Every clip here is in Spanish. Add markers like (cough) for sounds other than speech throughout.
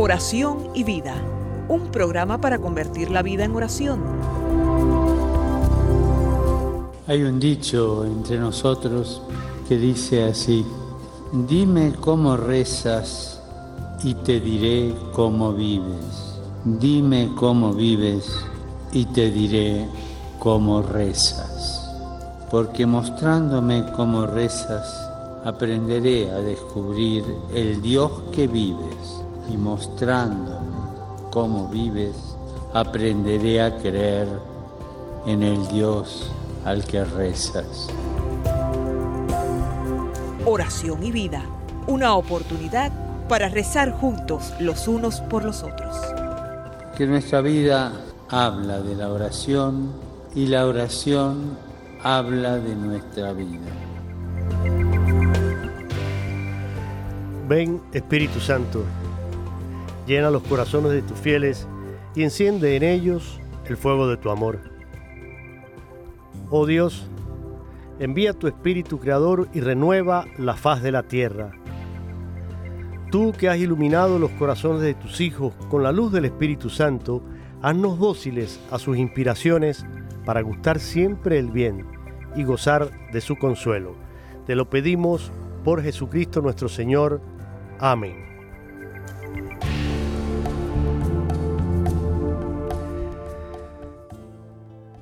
Oración y vida, un programa para convertir la vida en oración. Hay un dicho entre nosotros que dice así, dime cómo rezas y te diré cómo vives. Dime cómo vives y te diré cómo rezas. Porque mostrándome cómo rezas, aprenderé a descubrir el Dios que vives y mostrándome cómo vives, aprenderé a creer en el Dios al que rezas. Oración y vida, una oportunidad para rezar juntos los unos por los otros. Que nuestra vida habla de la oración y la oración habla de nuestra vida. Ven Espíritu Santo, llena los corazones de tus fieles y enciende en ellos el fuego de tu amor. Oh Dios, envía tu Espíritu Creador y renueva la faz de la tierra. Tú que has iluminado los corazones de tus hijos con la luz del Espíritu Santo, haznos dóciles a sus inspiraciones para gustar siempre el bien y gozar de su consuelo. Te lo pedimos por Jesucristo nuestro Señor. Amén.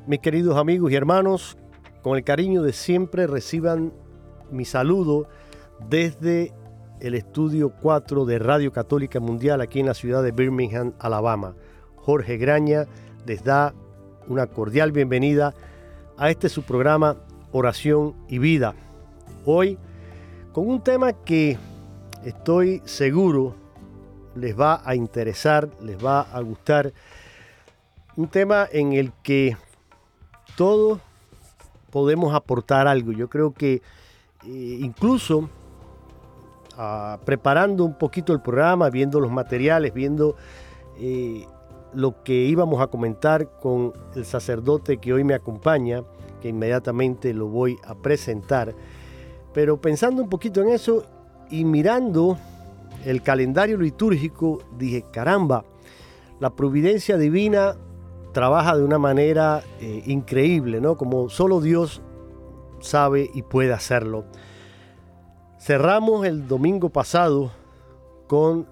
Mis queridos amigos y hermanos, con el cariño de siempre reciban mi saludo desde el estudio 4 de Radio Católica Mundial aquí en la ciudad de Birmingham, Alabama. Jorge Graña les da una cordial bienvenida a este su programa Oración y Vida. Hoy con un tema que estoy seguro les va a interesar, les va a gustar. Un tema en el que todos podemos aportar algo. Yo creo que eh, incluso ah, preparando un poquito el programa, viendo los materiales, viendo eh, lo que íbamos a comentar con el sacerdote que hoy me acompaña, que inmediatamente lo voy a presentar, pero pensando un poquito en eso y mirando el calendario litúrgico, dije, caramba, la providencia divina trabaja de una manera eh, increíble, ¿no? Como solo Dios sabe y puede hacerlo. Cerramos el domingo pasado con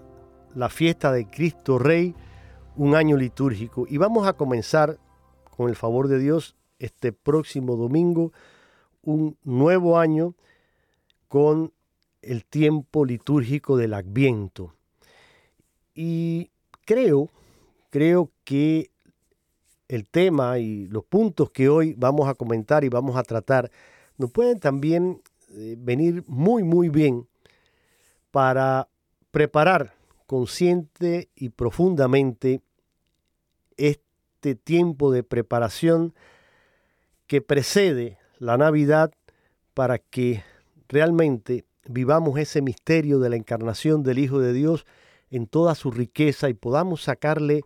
la fiesta de Cristo Rey, un año litúrgico, y vamos a comenzar, con el favor de Dios, este próximo domingo, un nuevo año con el tiempo litúrgico del Adviento. Y creo, creo que el tema y los puntos que hoy vamos a comentar y vamos a tratar nos pueden también eh, venir muy, muy bien para preparar consciente y profundamente este tiempo de preparación que precede la Navidad para que realmente vivamos ese misterio de la encarnación del Hijo de Dios en toda su riqueza y podamos sacarle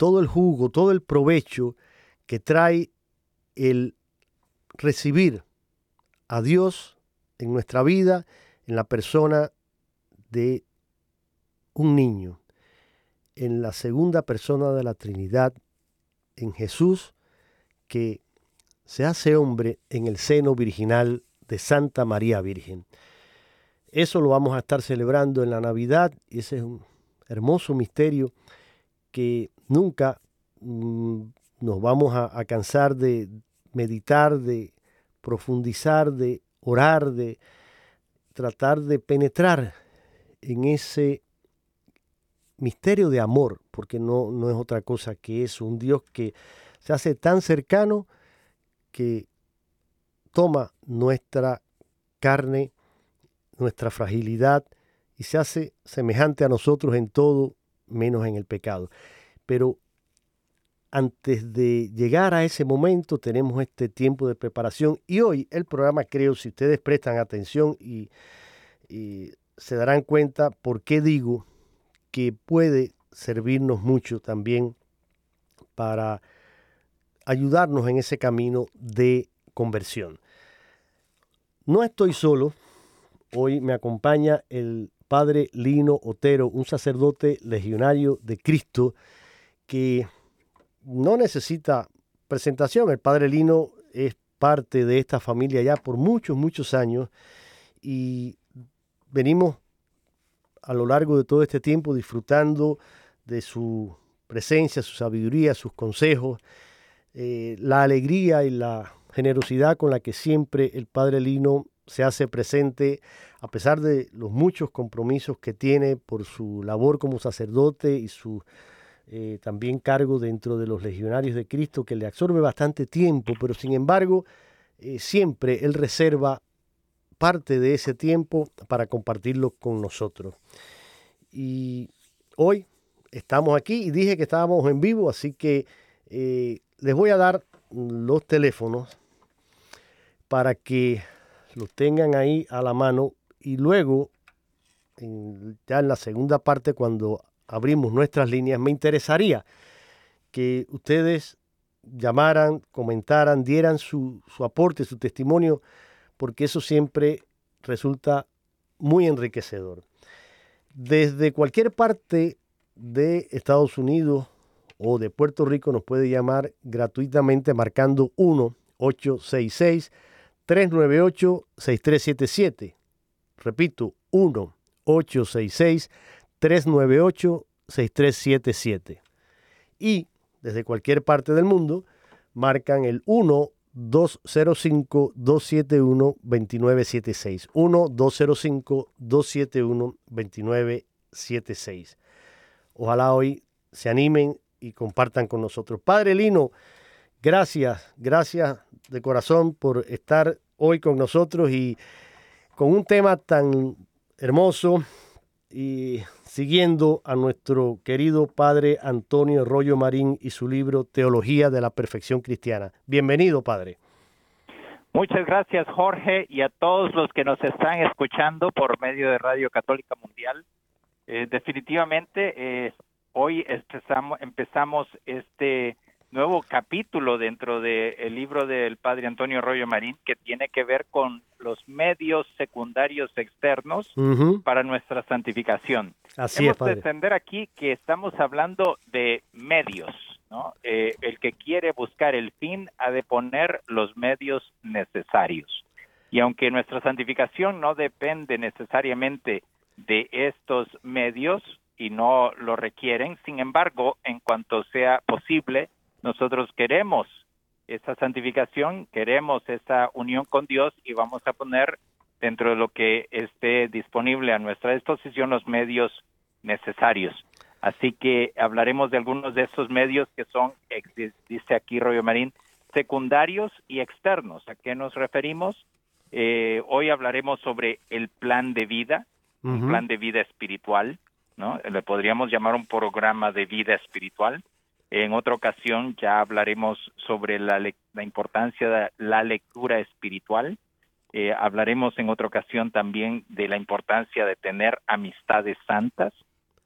todo el jugo, todo el provecho que trae el recibir a Dios en nuestra vida, en la persona de un niño, en la segunda persona de la Trinidad, en Jesús, que se hace hombre en el seno virginal de Santa María Virgen. Eso lo vamos a estar celebrando en la Navidad y ese es un hermoso misterio que nunca mm, nos vamos a, cansar de meditar, de profundizar, de orar, de tratar de penetrar en ese misterio de amor, porque no, no es otra cosa que eso, un Dios que se hace tan cercano que toma nuestra carne, nuestra fragilidad y se hace semejante a nosotros en todo menos en el pecado. Pero antes de llegar a ese momento tenemos este tiempo de preparación y hoy el programa creo, si ustedes prestan atención y, se darán cuenta por qué digo que puede servirnos mucho también para ayudarnos en ese camino de conversión. No estoy solo, hoy me acompaña el padre Lino Otero, un sacerdote legionario de Cristo que no necesita presentación. El padre Lino es parte de esta familia ya por muchos, muchos años y venimos a lo largo de todo este tiempo disfrutando de su presencia, su sabiduría, sus consejos, eh, la alegría y la generosidad con la que siempre el Padre Lino se hace presente, a pesar de los muchos compromisos que tiene por su labor como sacerdote y su eh, también cargo dentro de los legionarios de Cristo, que le absorbe bastante tiempo, pero sin embargo, eh, siempre Él reserva parte de ese tiempo para compartirlo con nosotros. Y hoy estamos aquí y dije que estábamos en vivo, así que eh, les voy a dar los teléfonos para que los tengan ahí a la mano y luego, ya en la segunda parte, cuando abrimos nuestras líneas, me interesaría que ustedes llamaran, comentaran, dieran su, su aporte, su testimonio, porque eso siempre resulta muy enriquecedor. Desde cualquier parte de Estados Unidos o de Puerto Rico nos puede llamar gratuitamente marcando 1-866-398-6377. Repito, 1-866-398-6377. Y desde cualquier parte del mundo marcan el 1 205-271-2976. 1-205-271-2976. Ojalá hoy se animen y compartan con nosotros. Padre Lino, gracias, gracias de corazón por estar hoy con nosotros y con un tema tan hermoso y siguiendo a nuestro querido padre Antonio Rollo Marín y su libro Teología de la Perfección Cristiana. Bienvenido, padre. Muchas gracias, Jorge, y a todos los que nos están escuchando por medio de Radio Católica Mundial. Eh, definitivamente, eh, hoy empezamos, empezamos este nuevo capítulo dentro del libro del padre Antonio Rollo Marín que tiene que ver con los medios secundarios externos para nuestra santificación. Así Hemos es, de entender aquí que estamos hablando de medios, ¿no? Eh, el que quiere buscar el fin ha de poner los medios necesarios. Y aunque nuestra santificación no depende necesariamente de estos medios y no lo requieren, sin embargo, en cuanto sea posible, nosotros queremos esa santificación, queremos esa unión con Dios y vamos a poner dentro de lo que esté disponible a nuestra disposición los medios necesarios. Así que hablaremos de algunos de esos medios que son, dice aquí Rollo Marín, secundarios y externos. ¿A qué nos referimos? Eh, hoy hablaremos sobre el plan de vida, un plan de vida espiritual, ¿no? Le podríamos llamar un programa de vida espiritual. En otra ocasión ya hablaremos sobre la, la importancia de la lectura espiritual. Eh, hablaremos en otra ocasión también de la importancia de tener amistades santas,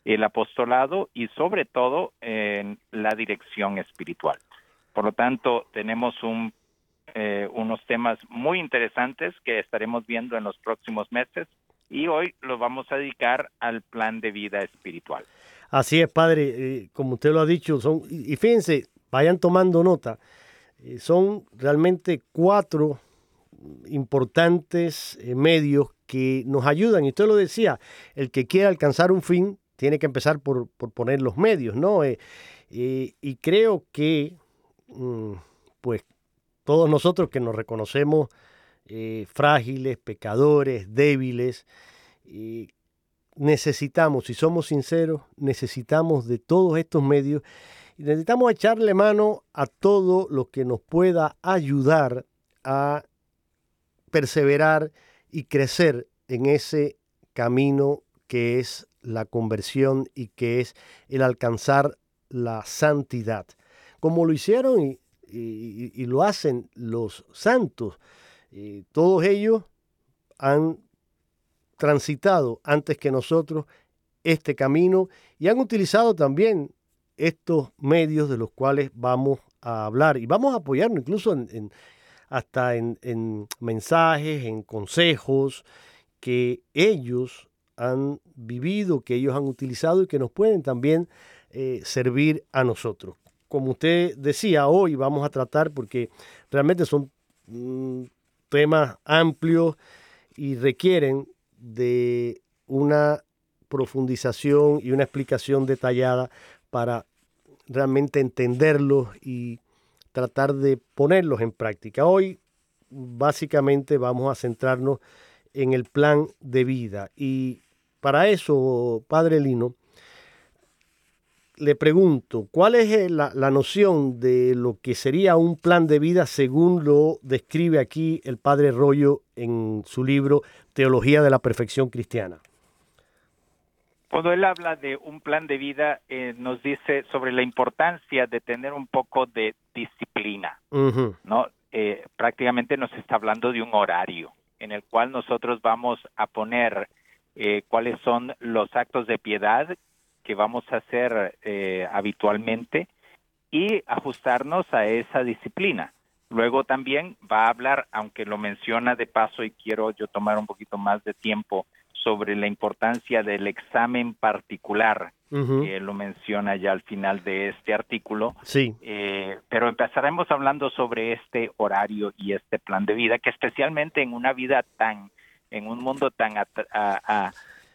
el apostolado y sobre todo en la dirección espiritual. Por lo tanto, tenemos eh, unos temas muy interesantes que estaremos viendo en los próximos meses y hoy los vamos a dedicar al plan de vida espiritual. Así es, padre, eh, como usted lo ha dicho, son, y fíjense, vayan tomando nota, eh, son realmente cuatro importantes medios que nos ayudan, y usted lo decía, el que quiera alcanzar un fin tiene que empezar por, por poner los medios, ¿no? y creo que, mm, pues, todos nosotros que nos reconocemos frágiles, pecadores, débiles, necesitamos, si somos sinceros, necesitamos de todos estos medios y necesitamos echarle mano a todo lo que nos pueda ayudar a perseverar y crecer en ese camino que es la conversión y que es el alcanzar la santidad. como lo hicieron y, y lo hacen los santos. todos ellos han transitado antes que nosotros este camino y han utilizado también estos medios de los cuales vamos a hablar y vamos a apoyarnos incluso en, hasta en, mensajes, en consejos que ellos han vivido, que ellos han utilizado y que nos pueden también eh, servir a nosotros. Como usted decía, hoy vamos a tratar, porque realmente son mm, temas amplios y requieren de una profundización y una explicación detallada para realmente entenderlos y tratar de ponerlos en práctica. Hoy básicamente vamos a centrarnos en el plan de vida y para eso, Padre Lino, le pregunto, ¿cuál es eh, la, la, noción de lo que sería un plan de vida según lo describe aquí el Padre Rollo en su libro Teología de la Perfección Cristiana? Cuando él habla de un plan de vida, eh, nos dice sobre la importancia de tener un poco de disciplina, ¿no? Eh, prácticamente nos está hablando de un horario en el cual nosotros vamos a poner eh, cuáles son los actos de piedad que vamos a hacer habitualmente y ajustarnos a esa disciplina. Luego también va a hablar, aunque lo menciona de paso y quiero yo tomar un poquito más de tiempo sobre la importancia del examen particular, que lo menciona ya al final de este artículo. Sí. Eh, pero empezaremos hablando sobre este horario y este plan de vida, que especialmente en una vida tan, en un mundo tan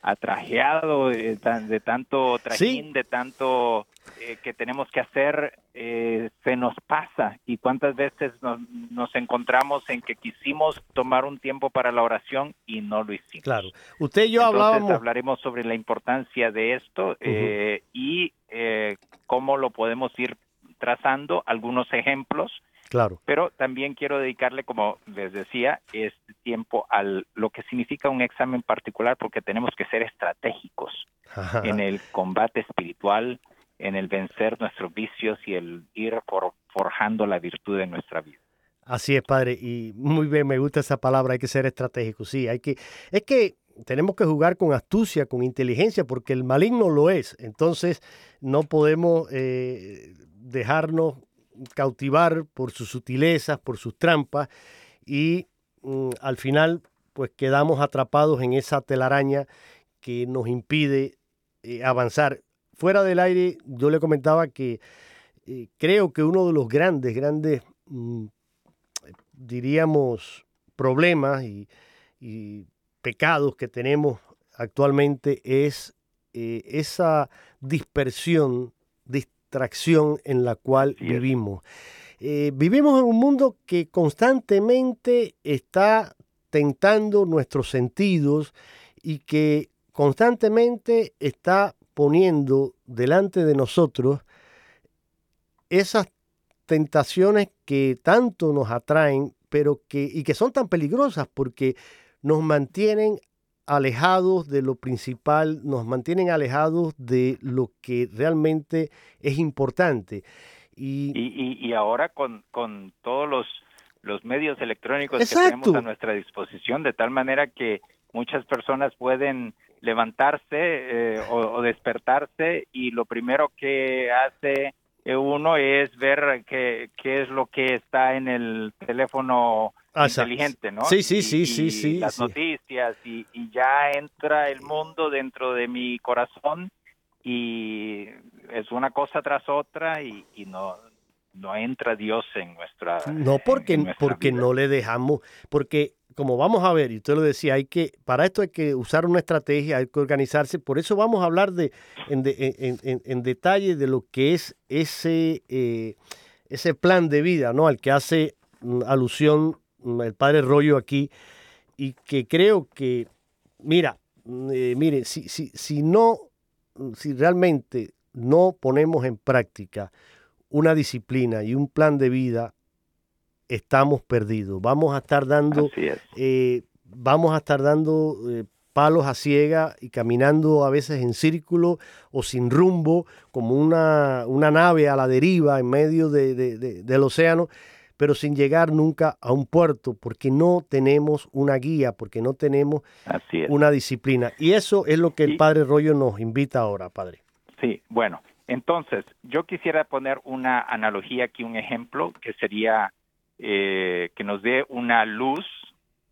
atrajeado, eh, de tanto trajín, de tanto eh, que tenemos que hacer eh, se nos pasa y cuántas veces nos, encontramos en que quisimos tomar un tiempo para la oración y no lo hicimos. Claro, usted y yo hablábamos. Hablaremos sobre la importancia de esto eh, y cómo lo podemos ir trazando, algunos ejemplos. Claro. Pero también quiero dedicarle, como les decía, este tiempo a lo que significa un examen particular, porque tenemos que ser estratégicos en el combate espiritual, en el vencer nuestros vicios y el ir por, forjando la virtud en nuestra vida. Así es, padre, y muy bien, me gusta esa palabra, hay que ser estratégico, sí, hay que, es que tenemos que jugar con astucia, con inteligencia, porque el maligno lo es, entonces no podemos eh, dejarnos cautivar por sus sutilezas, por sus trampas, y al final pues quedamos atrapados en esa telaraña que nos impide eh, avanzar fuera del aire yo le comentaba que eh, creo que uno de los grandes, grandes, mm, diríamos, problemas y, pecados que tenemos actualmente es eh, esa dispersión, distracción en la cual vivimos. Eh, vivimos en un mundo que constantemente está tentando nuestros sentidos y que constantemente está poniendo delante de nosotros esas tentaciones que tanto nos atraen, pero que y que son tan peligrosas porque nos mantienen alejados de lo principal, nos mantienen alejados de lo que realmente es importante. Y, y, ahora con, con todos los, los medios electrónicos que tenemos a nuestra disposición, de tal manera que muchas personas pueden levantarse eh, o, despertarse y lo primero que hace uno es ver qué, qué es lo que está en el teléfono ah, inteligente, ¿no? Sí, sí, sí, sí, sí. Las noticias y, ya entra el mundo dentro de mi corazón y es una cosa tras otra y, no no entra Dios en nuestra no porque porque no le dejamos porque como vamos a ver, y usted lo decía, hay que, para esto hay que usar una estrategia, hay que organizarse. Por eso vamos a hablar de, en, detalle de lo que es ese, eh, ese plan de vida, ¿no? Al que hace mm, alusión mm, el padre Rollo aquí, y que creo que, mira, mm, eh, mire, si, si, si no, si realmente no ponemos en práctica una disciplina y un plan de vida estamos perdidos. Vamos a estar dando, eh, vamos a estar dando eh, palos a ciega y caminando a veces en círculo o sin rumbo, como una, una nave a la deriva en medio de, de, de, del océano, pero sin llegar nunca a un puerto, porque no tenemos una guía, porque no tenemos una disciplina. Y eso es lo que el Padre Rollo nos invita ahora, Padre. Sí, bueno, entonces yo quisiera poner una analogía aquí, un ejemplo, que sería eh, que nos dé una luz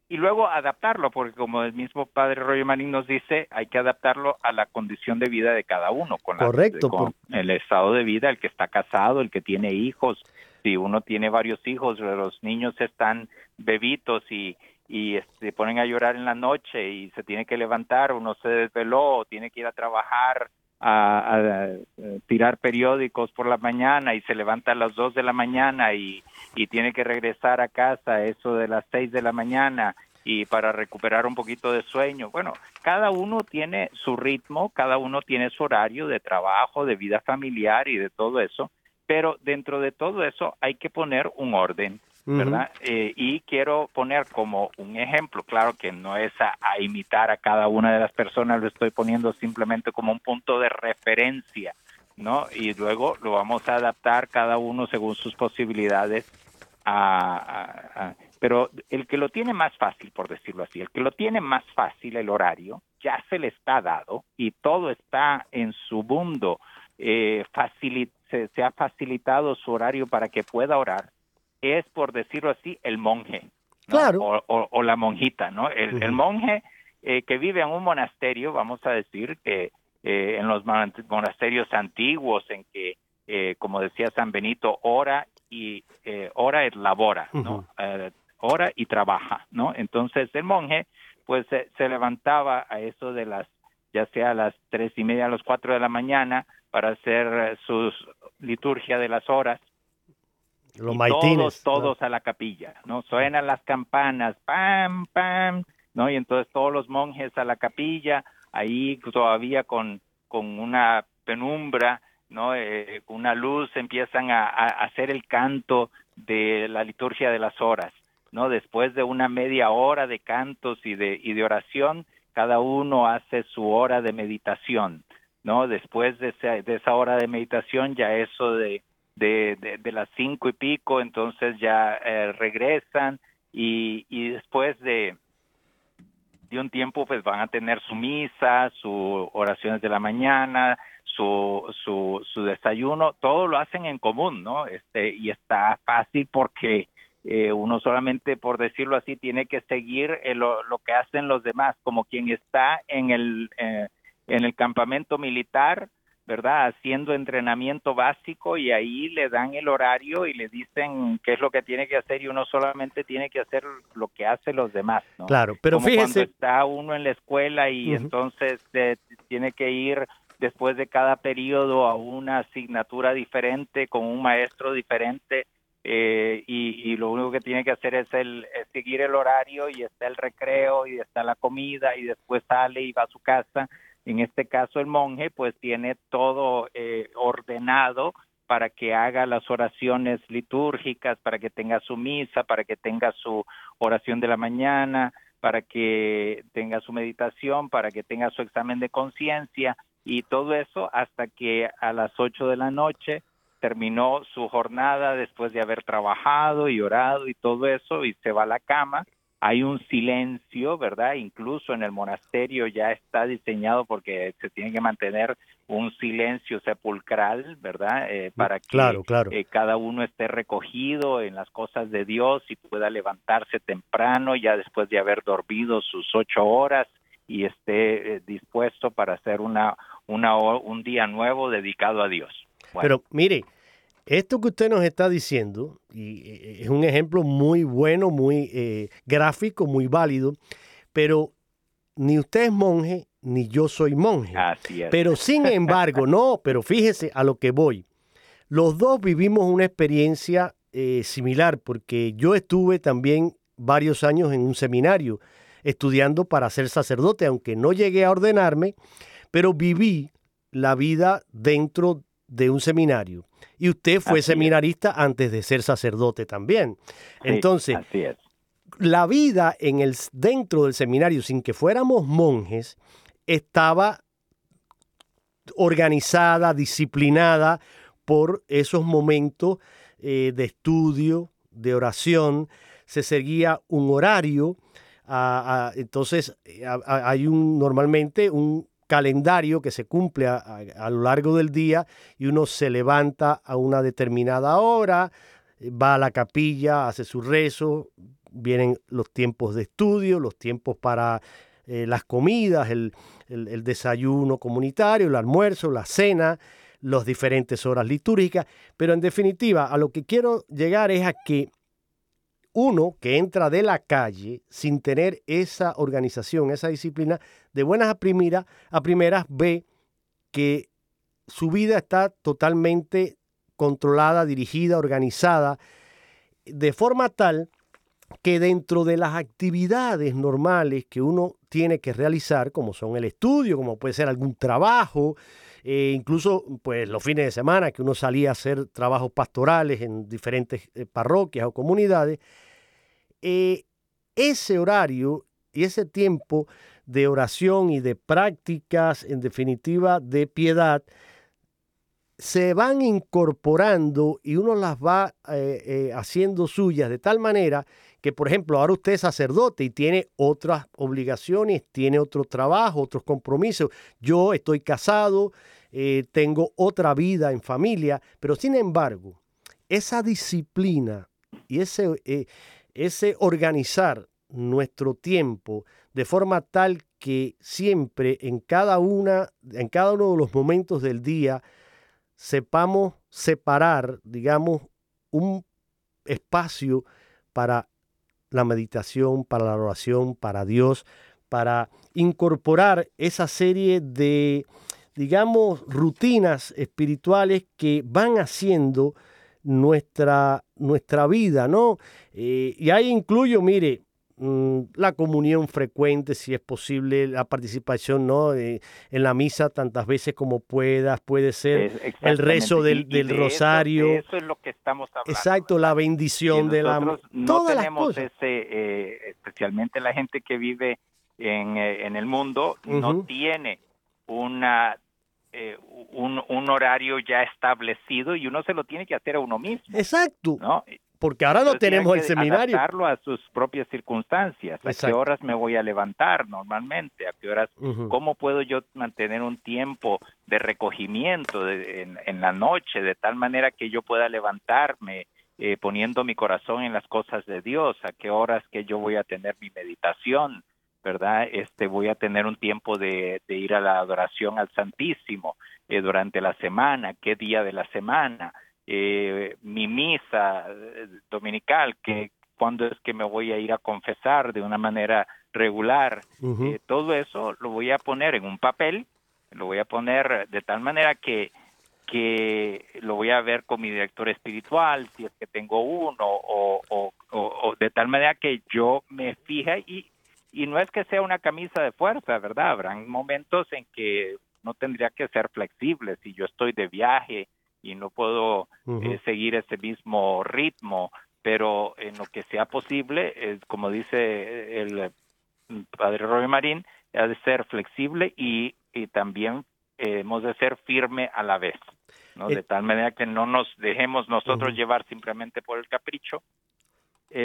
y luego adaptarlo, porque como el mismo padre Roy Manning nos dice, hay que adaptarlo a la condición de vida de cada uno, con, Correcto, con el estado de vida, el que está casado, el que tiene hijos, si uno tiene varios hijos, los niños están bebitos y, y se este, ponen a llorar en la noche y se tiene que levantar, uno se desveló, tiene que ir a trabajar, a, a, tirar periódicos por la mañana y se levanta a las dos de la mañana y, y tiene que regresar a casa eso de las seis de la mañana y para recuperar un poquito de sueño. Bueno, cada uno tiene su ritmo, cada uno tiene su horario de trabajo, de vida familiar y de todo eso, pero dentro de todo eso hay que poner un orden. ¿verdad? eh, y quiero poner como un ejemplo, claro que no es a, a, imitar a cada una de las personas, lo estoy poniendo simplemente como un punto de referencia, ¿no? Y luego lo vamos a adaptar cada uno según sus posibilidades. A, a, pero el que lo tiene más fácil, por decirlo así, el que lo tiene más fácil el horario, ya se le está dado y todo está en su mundo, eh, facilit se, se ha facilitado su horario para que pueda orar es, por decirlo así, el monje. ¿no? Claro. O, o, o, la monjita, ¿no? El, uh -huh. el monje eh, que vive en un monasterio, vamos a decir que eh, en los monasterios antiguos, en que, eh, como decía San Benito, ora y ora es labora, ¿no? Uh -huh. ora y trabaja, ¿no? Entonces el monje, pues se, se levantaba a eso de las, ya sea a las tres y media, a las cuatro de la mañana, para hacer sus liturgia de las horas, los y maitines, todos, todos a la capilla, ¿no? Suenan las campanas, pam, pam, ¿no? Y entonces todos los monjes a la capilla, ahí todavía con, con una penumbra, ¿no? Eh, con una luz empiezan a, a, hacer el canto de la liturgia de las horas, ¿no? Después de una media hora de cantos y de, y de oración, cada uno hace su hora de meditación, ¿no? Después de esa, de esa hora de meditación, ya eso de de, de, las cinco y pico, entonces ya eh, regresan y, y después de, de un tiempo pues van a tener su misa, sus oraciones de la mañana, su, su, su desayuno, todo lo hacen en común, ¿no? Este, y está fácil porque eh, uno solamente, por decirlo así, tiene que seguir eh, lo, lo, que hacen los demás, como quien está en el, eh, en el campamento militar, ¿verdad? Haciendo entrenamiento básico y ahí le dan el horario y le dicen qué es lo que tiene que hacer y uno solamente tiene que hacer lo que hacen los demás, ¿no? Claro, pero Como fíjese. Cuando está uno en la escuela y uh -huh. entonces eh, tiene que ir después de cada periodo a una asignatura diferente con un maestro diferente eh, y, y, lo único que tiene que hacer es, el, es seguir el horario y está el recreo y está la comida y después sale y va a su casa en este caso el monje pues tiene todo eh, ordenado para que haga las oraciones litúrgicas, para que tenga su misa, para que tenga su oración de la mañana, para que tenga su meditación, para que tenga su examen de conciencia y todo eso hasta que a las ocho de la noche terminó su jornada después de haber trabajado y orado y todo eso y se va a la cama hay un silencio, ¿verdad? Incluso en el monasterio ya está diseñado porque se tiene que mantener un silencio sepulcral, ¿verdad? Eh, para que claro, claro. Eh, cada uno esté recogido en las cosas de Dios y pueda levantarse temprano ya después de haber dormido sus ocho horas y esté eh, dispuesto para hacer una, una, un día nuevo dedicado a Dios. Bueno. Pero mire, esto que usted nos está diciendo, y es un ejemplo muy bueno, muy eh, gráfico, muy válido, pero ni usted es monje, ni yo soy monje. Así es. Pero sin (laughs) embargo, no, pero fíjese a lo que voy. Los dos vivimos una experiencia eh, similar, porque yo estuve también varios años en un seminario estudiando para ser sacerdote, aunque no llegué a ordenarme, pero viví la vida dentro de un seminario. Y usted fue así seminarista es. antes de ser sacerdote también. Sí, Entonces, así es. la vida en el, dentro del seminario, sin que fuéramos monjes, estaba organizada, disciplinada por esos momentos eh, de estudio, de oración. Se seguía un horario. entonces, hay un, normalmente un calendario que se cumple a, lo largo del día y uno se levanta a una determinada hora, va a la capilla, hace su rezo, vienen los tiempos de estudio, los tiempos para eh, las comidas, el, desayuno comunitario, el almuerzo, la cena, las diferentes horas litúrgicas, pero en definitiva a lo que quiero llegar es a que uno que entra de la calle sin tener esa organización, esa disciplina, de buenas a primeras, ve que su vida está totalmente controlada, dirigida, organizada, de forma tal que dentro de las actividades normales que uno tiene que realizar, como son el estudio, como puede ser algún trabajo, eh, incluso pues los fines de semana que uno salía a hacer trabajos pastorales en diferentes eh, parroquias o comunidades, eh, ese horario y ese tiempo de oración y de prácticas, en definitiva, de piedad, se van incorporando y uno las va haciendo suyas de tal manera que, por ejemplo, ahora usted es sacerdote y tiene otras obligaciones, tiene otro trabajo, otros compromisos. Yo estoy casado, eh, tengo otra vida en familia, pero sin embargo, esa disciplina y ese, eh, ese organizar nuestro tiempo de forma tal que siempre en cada una, en cada uno de los momentos del día, sepamos separar, digamos, un espacio para la meditación, para la oración, para Dios, para incorporar esa serie de, digamos, rutinas espirituales que van haciendo nuestra, nuestra vida, ¿no? Eh, y ahí incluyo, mire, la comunión frecuente, si es posible, la participación ¿no? en la misa tantas veces como puedas, puede ser el rezo del, rosario. Eso, es lo que estamos hablando. Exacto, la bendición de la... No tenemos ese, eh, especialmente la gente que vive en, eh, en el mundo, no tiene una eh, un, un, horario ya establecido y uno se lo tiene que hacer a uno mismo. Exacto. ¿no? Porque ahora no tenemos el seminario. Adaptarlo a sus propias circunstancias. ¿A qué horas me voy a levantar normalmente? ¿A qué horas? ¿Cómo puedo yo mantener un tiempo de recogimiento en, la noche de tal manera que yo pueda levantarme eh, poniendo mi corazón en las cosas de Dios? ¿A qué horas que yo voy a tener mi meditación? ¿Verdad? Este, voy a tener un tiempo de, ir a la adoración al Santísimo eh, durante la semana, qué día de la semana, eh, mi misa eh, dominical, que cuando es que me voy a ir a confesar de una manera regular, eh, todo eso lo voy a poner en un papel, lo voy a poner de tal manera que que lo voy a ver con mi director espiritual, si es que tengo uno, o, o, o, de tal manera que yo me fija y, y no es que sea una camisa de fuerza, ¿verdad? Habrán momentos en que no tendría que ser flexible, si yo estoy de viaje, y no puedo eh, seguir ese mismo ritmo, pero en lo que sea posible, eh, como dice el mm, padre Roy Marín, ha de ser flexible y, y también eh, hemos de ser firme a la vez, ¿no? de tal manera que no nos dejemos nosotros llevar simplemente por el capricho,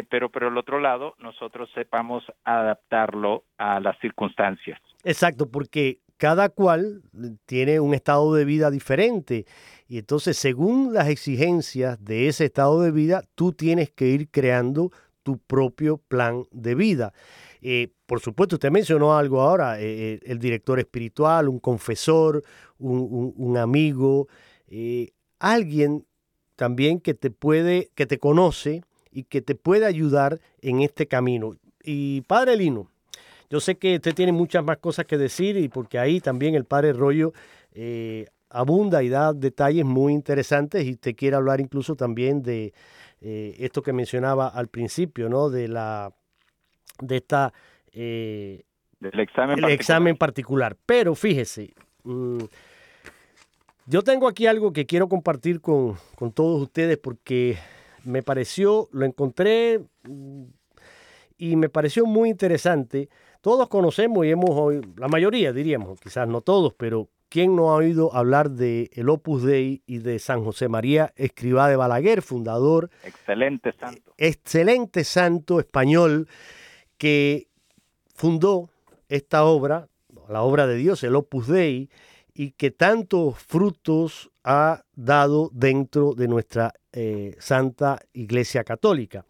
pero por el otro lado nosotros sepamos adaptarlo a las circunstancias. Exacto, porque cada cual tiene un estado de vida diferente y entonces según las exigencias de ese estado de vida, tú tienes que ir creando tu propio plan de vida. Eh, por supuesto, usted mencionó algo ahora, eh, eh, el director espiritual, un confesor, un, amigo, alguien también que te puede, que te conoce y que te puede ayudar en este camino. Y Padre Lino, yo sé que usted tiene muchas más cosas que decir y porque ahí también el padre Rollo eh, abunda y da detalles muy interesantes y usted quiere hablar incluso también de eh, esto que mencionaba al principio, ¿no? De la de esta eh, del examen, el examen particular. Pero fíjese, mm, yo tengo aquí algo que quiero compartir con, con todos ustedes porque me pareció, lo encontré mm, y me pareció muy interesante. Todos conocemos y hemos oído, la mayoría diríamos, quizás no todos, pero ¿quién no ha oído hablar de el Opus Dei y de San José María Escribá de Balaguer, fundador? Excelente santo. Excelente santo español que fundó esta obra, la obra de Dios, el Opus Dei, y que tantos frutos ha dado dentro de nuestra eh, Santa Iglesia Católica.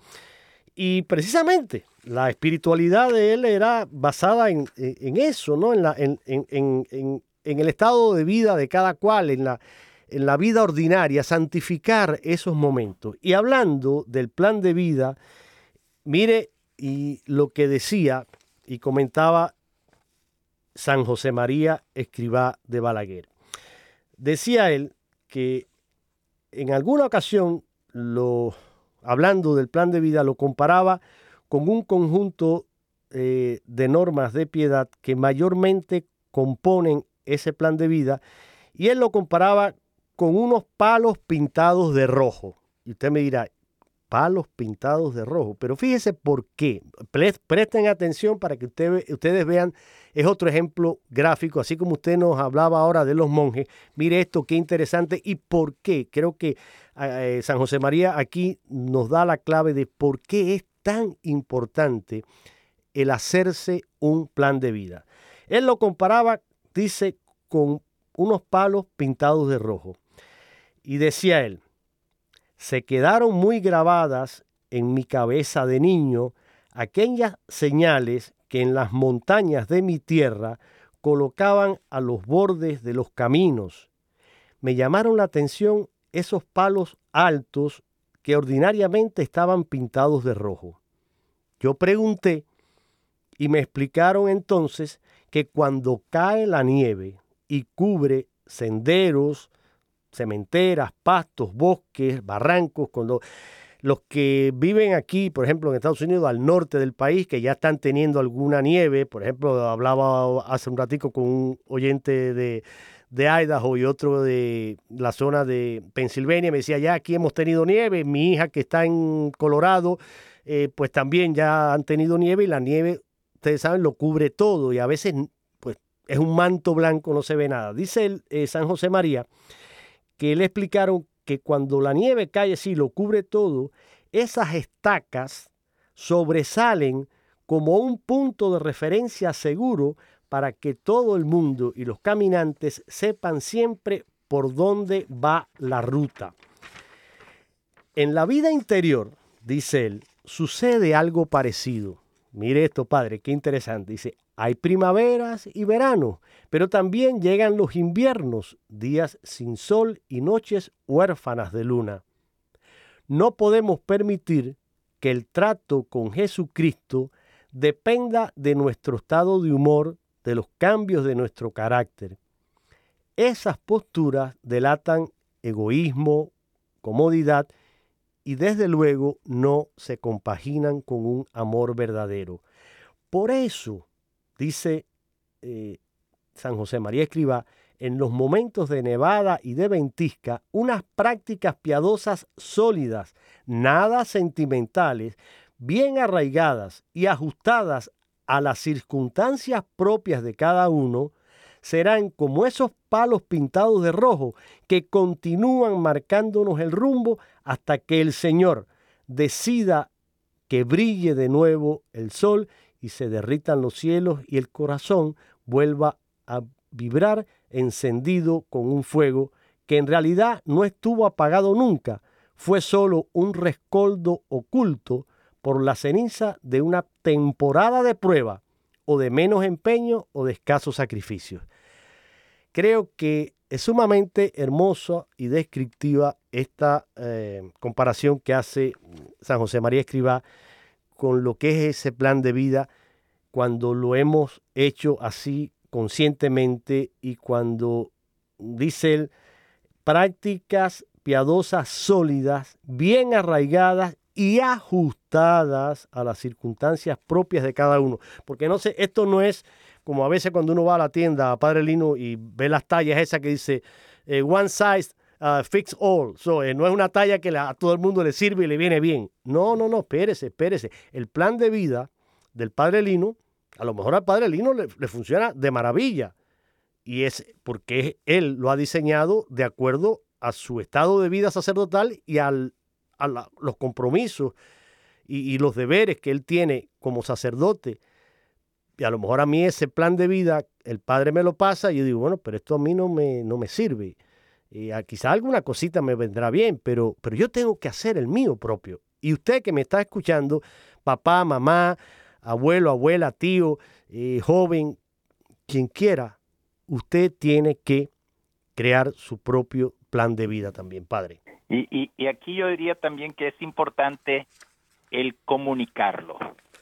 Y precisamente la espiritualidad de él era basada en, eso, ¿no? En, la, en, en, el estado de vida de cada cual, en la, en la vida ordinaria, santificar esos momentos. Y hablando del plan de vida, mire y lo que decía y comentaba San José María Escribá de Balaguer. Decía él que en alguna ocasión, lo, hablando del plan de vida, lo comparaba con un conjunto eh, de normas de piedad que mayormente componen ese plan de vida, y él lo comparaba con unos palos pintados de rojo. Y usted me dirá, palos pintados de rojo. Pero fíjese por qué. Presten atención para que ustedes vean. Es otro ejemplo gráfico, así como usted nos hablaba ahora de los monjes. Mire esto, qué interesante y por qué. Creo que eh, San José María aquí nos da la clave de por qué es tan importante el hacerse un plan de vida. Él lo comparaba, dice, con unos palos pintados de rojo. Y decía él, se quedaron muy grabadas en mi cabeza de niño aquellas señales que en las montañas de mi tierra colocaban a los bordes de los caminos. Me llamaron la atención esos palos altos que ordinariamente estaban pintados de rojo. Yo pregunté y me explicaron entonces que cuando cae la nieve y cubre senderos, cementeras, pastos, bosques, barrancos, cuando los que viven aquí, por ejemplo, en Estados Unidos, al norte del país, que ya están teniendo alguna nieve, por ejemplo, hablaba hace un ratico con un oyente de, de Idaho y otro de la zona de Pensilvania, me decía, ya aquí hemos tenido nieve, mi hija que está en Colorado, eh, pues también ya han tenido nieve y la nieve, ustedes saben, lo cubre todo y a veces pues es un manto blanco, no se ve nada. Dice el, eh, San José María que le explicaron que cuando la nieve cae así, lo cubre todo, esas estacas sobresalen como un punto de referencia seguro para que todo el mundo y los caminantes sepan siempre por dónde va la ruta. En la vida interior, dice él, sucede algo parecido. Mire esto, padre, qué interesante. Dice, hay primaveras y veranos, pero también llegan los inviernos, días sin sol y noches huérfanas de luna. No podemos permitir que el trato con Jesucristo dependa de nuestro estado de humor, de los cambios de nuestro carácter. Esas posturas delatan egoísmo, comodidad y desde luego no se compaginan con un amor verdadero. Por eso, dice eh, San José María Escriba, en los momentos de nevada y de ventisca, unas prácticas piadosas sólidas, nada sentimentales, bien arraigadas y ajustadas a las circunstancias propias de cada uno, serán como esos palos pintados de rojo que continúan marcándonos el rumbo hasta que el Señor decida que brille de nuevo el sol y se derritan los cielos y el corazón vuelva a vibrar encendido con un fuego que en realidad no estuvo apagado nunca, fue solo un rescoldo oculto por la ceniza de una temporada de prueba o de menos empeño o de escasos sacrificios. Creo que es sumamente hermosa y descriptiva esta eh, comparación que hace San José María Escribá con lo que es ese plan de vida cuando lo hemos hecho así conscientemente y cuando dice él prácticas piadosas sólidas, bien arraigadas y ajustadas a las circunstancias propias de cada uno. Porque no sé, esto no es como a veces cuando uno va a la tienda a Padre Lino y ve las tallas esas que dice eh, one size uh, fits all. Eh, no es una talla que a todo el mundo le sirve y le viene bien. No, no, no, espérese, espérese. El plan de vida del padre Lino, a lo mejor al padre Lino le, funciona de maravilla. Y es porque él lo ha diseñado de acuerdo a su estado de vida sacerdotal y al, a los compromisos y, y los deberes que él tiene como sacerdote. Y a lo mejor a mí ese plan de vida, el padre me lo pasa y yo digo, bueno, pero esto a mí no me, no me sirve. Y a- quizá alguna cosita me vendrá bien, pero, pero yo tengo que hacer el mío propio. Y usted que me está escuchando, papá, mamá, abuelo, abuela, tío, eh, joven, quien quiera, usted tiene que crear su propio plan de vida también, padre. Y, y, y aquí yo diría también que es importante el comunicarlo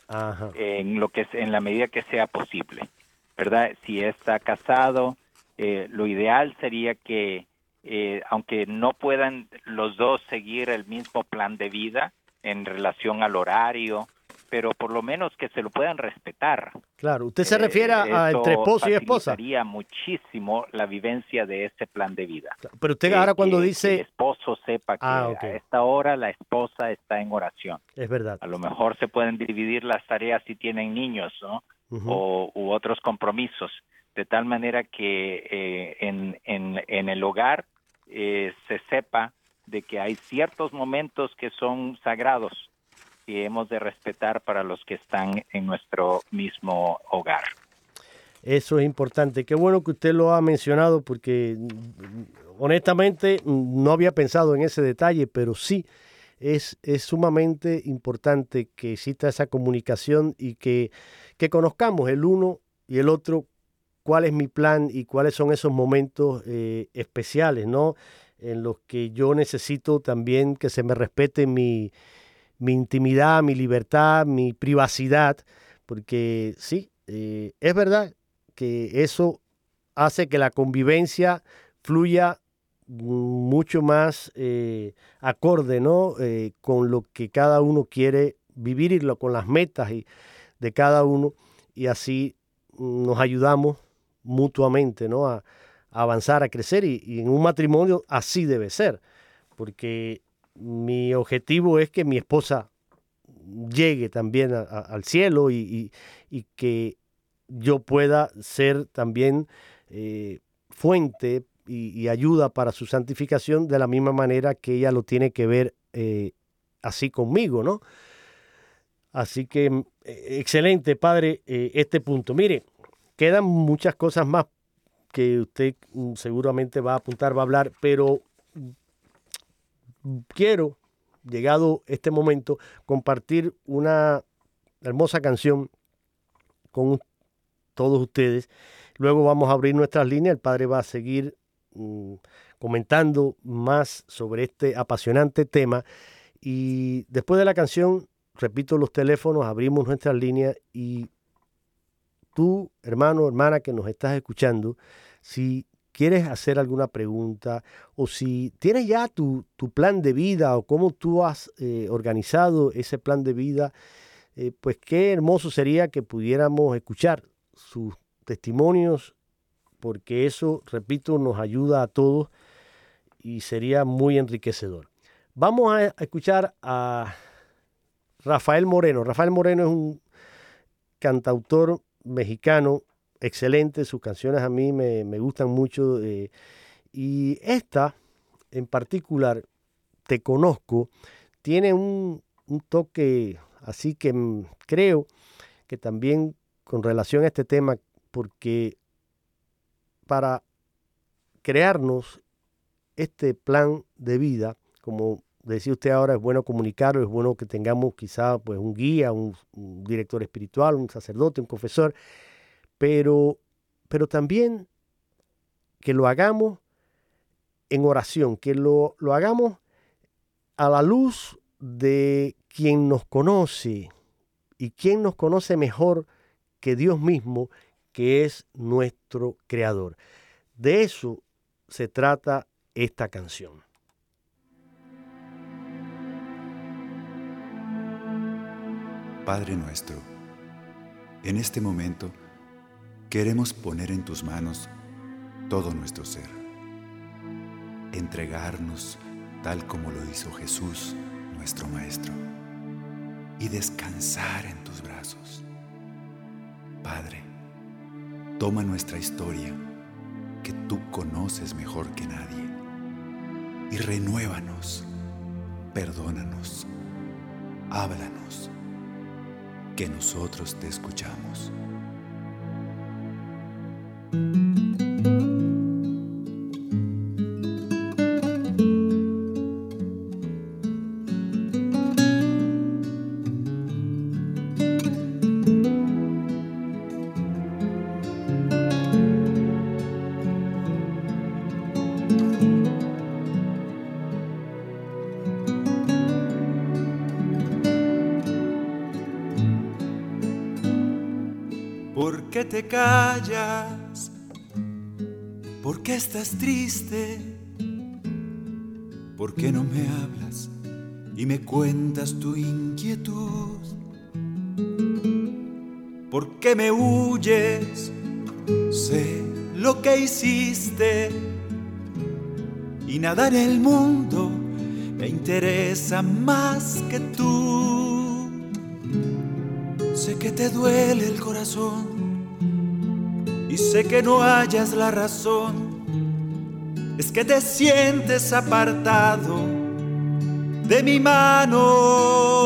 Ajá. en lo que es- en la medida que sea posible, ¿verdad? Si está casado, eh, lo ideal sería que eh, aunque no puedan los dos seguir el mismo plan de vida en relación al horario, pero por lo menos que se lo puedan respetar. Claro, usted se Eh, refiere a entre esposo y esposa. facilitaría muchísimo la vivencia de ese plan de vida. Pero usted Eh, ahora cuando que- que el dice, esposo sepa que Ah, a esta hora la esposa está en oración. es verdad. A lo mejor se pueden dividir las tareas si tienen niños, ¿no? O, u otros compromisos, de tal manera que eh, en, en, en el hogar eh, se sepa de que hay ciertos momentos que son sagrados y hemos de respetar para los que están en nuestro mismo hogar. Eso es importante. Qué bueno que usted lo ha mencionado porque mm, honestamente mm, no había pensado en ese detalle, pero sí es, es sumamente importante que exista esa comunicación y que, que conozcamos el uno y el otro cuál es mi plan y cuáles son esos momentos eh, especiales, ¿no? En los que yo necesito también que se me respete mi, mi intimidad, mi libertad, mi privacidad, porque sí, eh, es verdad que eso hace que la convivencia fluya mucho más eh, acorde, ¿no? Con lo que cada uno quiere vivir y con las metas y- de cada uno y así nos ayudamos mutuamente, ¿no? A, avanzar, a crecer y, en un matrimonio así debe ser, porque mi objetivo es que mi esposa llegue también al cielo y, que yo pueda ser también eh, fuente y, ayuda para su santificación de la misma manera que ella lo tiene que ver eh, así conmigo, ¿no? Así que mm, eh, excelente, padre, eh, este punto. Mire, quedan muchas cosas más que usted mm, seguramente va a apuntar, va a hablar, pero mm, quiero, llegado este momento, compartir una hermosa canción con todos ustedes. Luego vamos a abrir nuestras líneas. El padre va a seguir mm, comentando más sobre este apasionante tema. Y después de la canción, repito los teléfonos, abrimos nuestras líneas y tú, hermano, hermana que nos estás escuchando, si quieres hacer alguna pregunta o si tienes ya tu, tu plan de vida o cómo tú has eh, organizado ese plan de vida, eh, pues qué hermoso sería que pudiéramos escuchar sus testimonios, porque eso, repito, nos ayuda a todos y sería muy enriquecedor. Vamos a escuchar a Rafael Moreno. Rafael Moreno es un cantautor mexicano excelente, sus canciones a mí me, me gustan mucho eh, y esta en particular, Te Conozco, tiene un, un toque así que creo que también con relación a este tema, porque para crearnos este plan de vida, como decía usted ahora, es bueno comunicarlo, es bueno que tengamos quizá pues, un guía, un, un director espiritual, un sacerdote, un confesor, pero, pero también que lo hagamos en oración, que lo, lo hagamos a la luz de quien nos conoce y quien nos conoce mejor que Dios mismo, que es nuestro creador. De eso se trata esta canción. Padre nuestro, en este momento queremos poner en tus manos todo nuestro ser, entregarnos tal como lo hizo Jesús, nuestro Maestro, y descansar en tus brazos. Padre, toma nuestra historia, que tú conoces mejor que nadie, y renuévanos, perdónanos, háblanos, que nosotros te escuchamos. ¿Por qué me huyes? Sé lo que hiciste y nada en el mundo me interesa más que tú. Sé que te duele el corazón y sé que no hayas la razón, es que te sientes apartado de mi mano.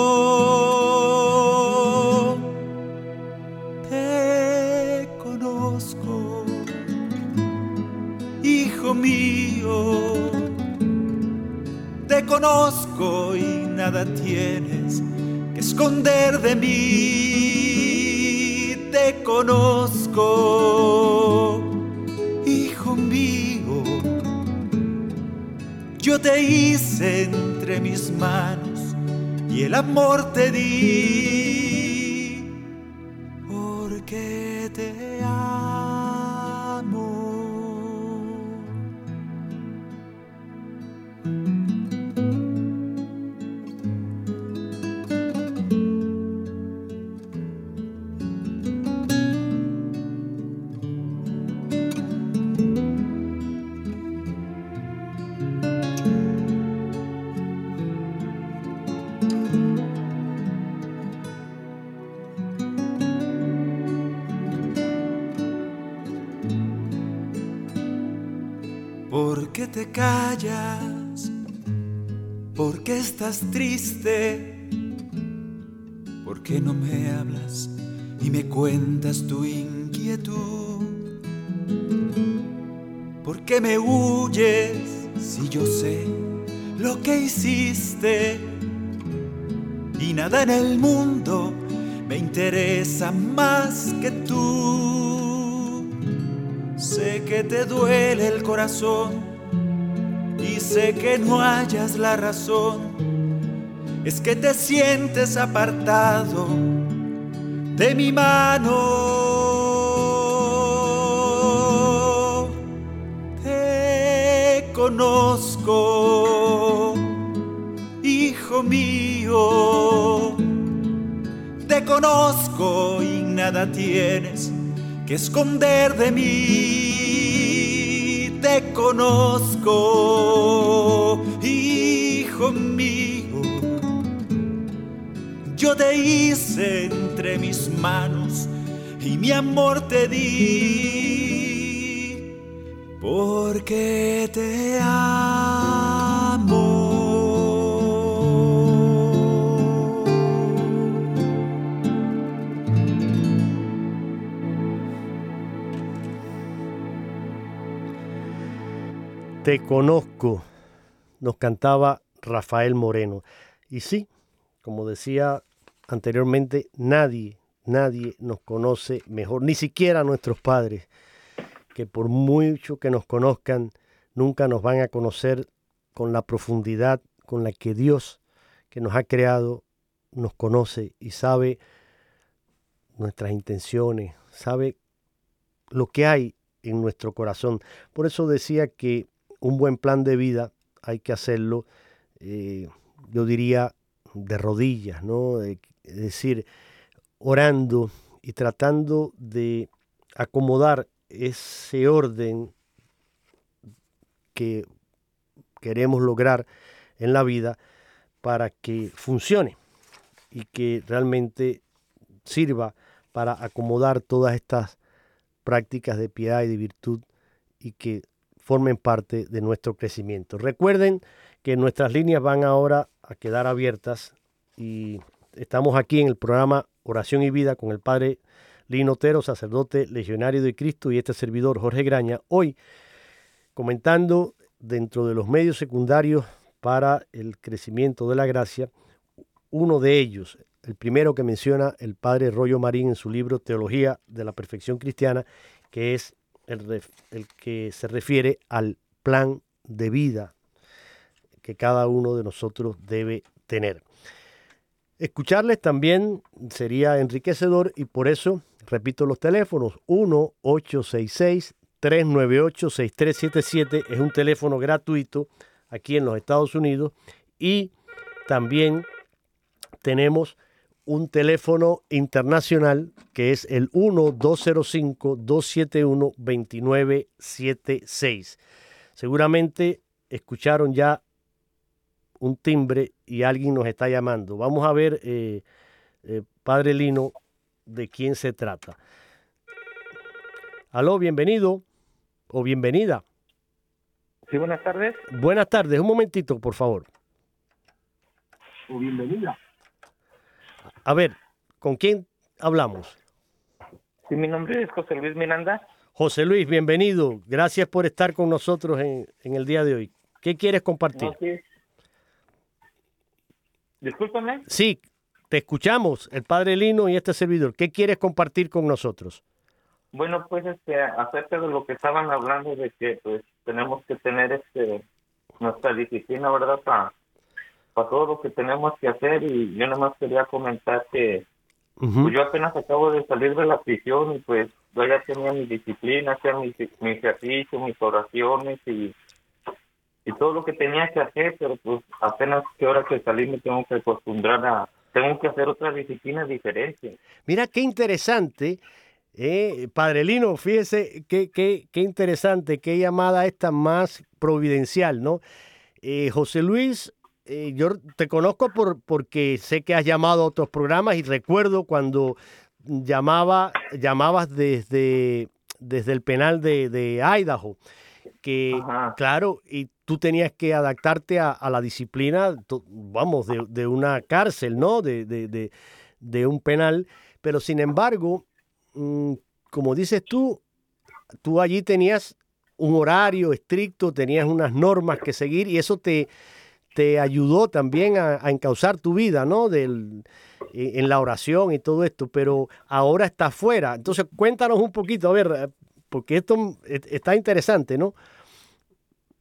Conozco y nada tienes que esconder de mí te conozco, hijo mío. Yo te hice entre mis manos y el amor te di, ¿Por qué no me hablas y me cuentas tu inquietud? ¿Por qué me huyes si yo sé lo que hiciste? Y nada en el mundo me interesa más que tú. Sé que te duele el corazón y sé que no hayas la razón, es que te sientes apartado de mi mano. Te conozco, hijo mío, te conozco y nada tienes que esconder de mí te conozco, hijo mío. Yo te hice entre mis manos y mi amor te di, porque te amo. Te conozco, nos cantaba Rafael Moreno. Y sí, como decía anteriormente, nadie, nadie nos conoce mejor, ni siquiera nuestros padres, que por mucho que nos conozcan, nunca nos van a conocer con la profundidad con la que Dios, que nos ha creado, nos conoce y sabe nuestras intenciones, sabe lo que hay en nuestro corazón. Por eso decía que un buen plan de vida hay que hacerlo, eh, yo diría, de rodillas, ¿no? Es decir, orando y tratando de acomodar ese orden que queremos lograr en la vida para que funcione y que realmente sirva para acomodar todas estas prácticas de piedad y de virtud y que formen parte de nuestro crecimiento. Recuerden que nuestras líneas van ahora a quedar abiertas y estamos aquí en el programa Oración y Vida con el Padre Lino Otero, sacerdote legionario de Cristo y este servidor Jorge Graña, hoy comentando dentro de los medios secundarios para el crecimiento de la gracia, uno de ellos, el primero que menciona el padre Rollo Marín en su libro Teología de la Perfección Cristiana, que es el, el que se refiere al plan de vida que cada uno de nosotros debe tener. Escucharles también sería enriquecedor y por eso repito los teléfonos 1-866-398-6377 es un teléfono gratuito aquí en los Estados Unidos y también tenemos un teléfono internacional que es el 1-205-271-2976. Seguramente escucharon ya un timbre y alguien nos está llamando. Vamos a ver, eh, eh, Padre Lino, de quién se trata. Aló, bienvenido o bienvenida. Sí, buenas tardes. Buenas tardes, un momentito, por favor. O bienvenida. A ver, ¿con quién hablamos? Sí, mi nombre es José Luis Miranda. José Luis, bienvenido. Gracias por estar con nosotros en, en el día de hoy. ¿Qué quieres compartir? No, sí. Discúlpame. Sí, te escuchamos, el Padre Lino y este servidor. ¿Qué quieres compartir con nosotros? Bueno, pues este, acerca de lo que estaban hablando de que pues tenemos que tener este nuestra disciplina, ¿verdad? Para, para todo lo que tenemos que hacer y yo nada más quería comentar que pues, yo apenas acabo de salir de la prisión y pues yo ya tenía mi disciplina, hacía mi, mi ejercicio, mis oraciones y y todo lo que tenía que hacer, pero pues apenas que ahora que salí me tengo que acostumbrar a, tengo que hacer otra disciplina diferente. Mira qué interesante, eh, Padre Lino, fíjese qué, qué, qué interesante, qué llamada esta más providencial, ¿no? Eh, José Luis, eh, yo te conozco por, porque sé que has llamado a otros programas y recuerdo cuando llamaba, llamabas desde, desde el penal de, de Idaho, que Ajá. claro, y tú tenías que adaptarte a, a la disciplina, vamos, de, de una cárcel, ¿no? De, de, de, un penal, pero sin embargo, mm, como dices tú, tú allí tenías un horario estricto, tenías unas normas que seguir y eso te, te ayudó también a, a encauzar tu vida, ¿no? Del, eh, en la oración y todo esto, pero ahora está fuera. Entonces, cuéntanos un poquito, a ver, porque esto está interesante, ¿no?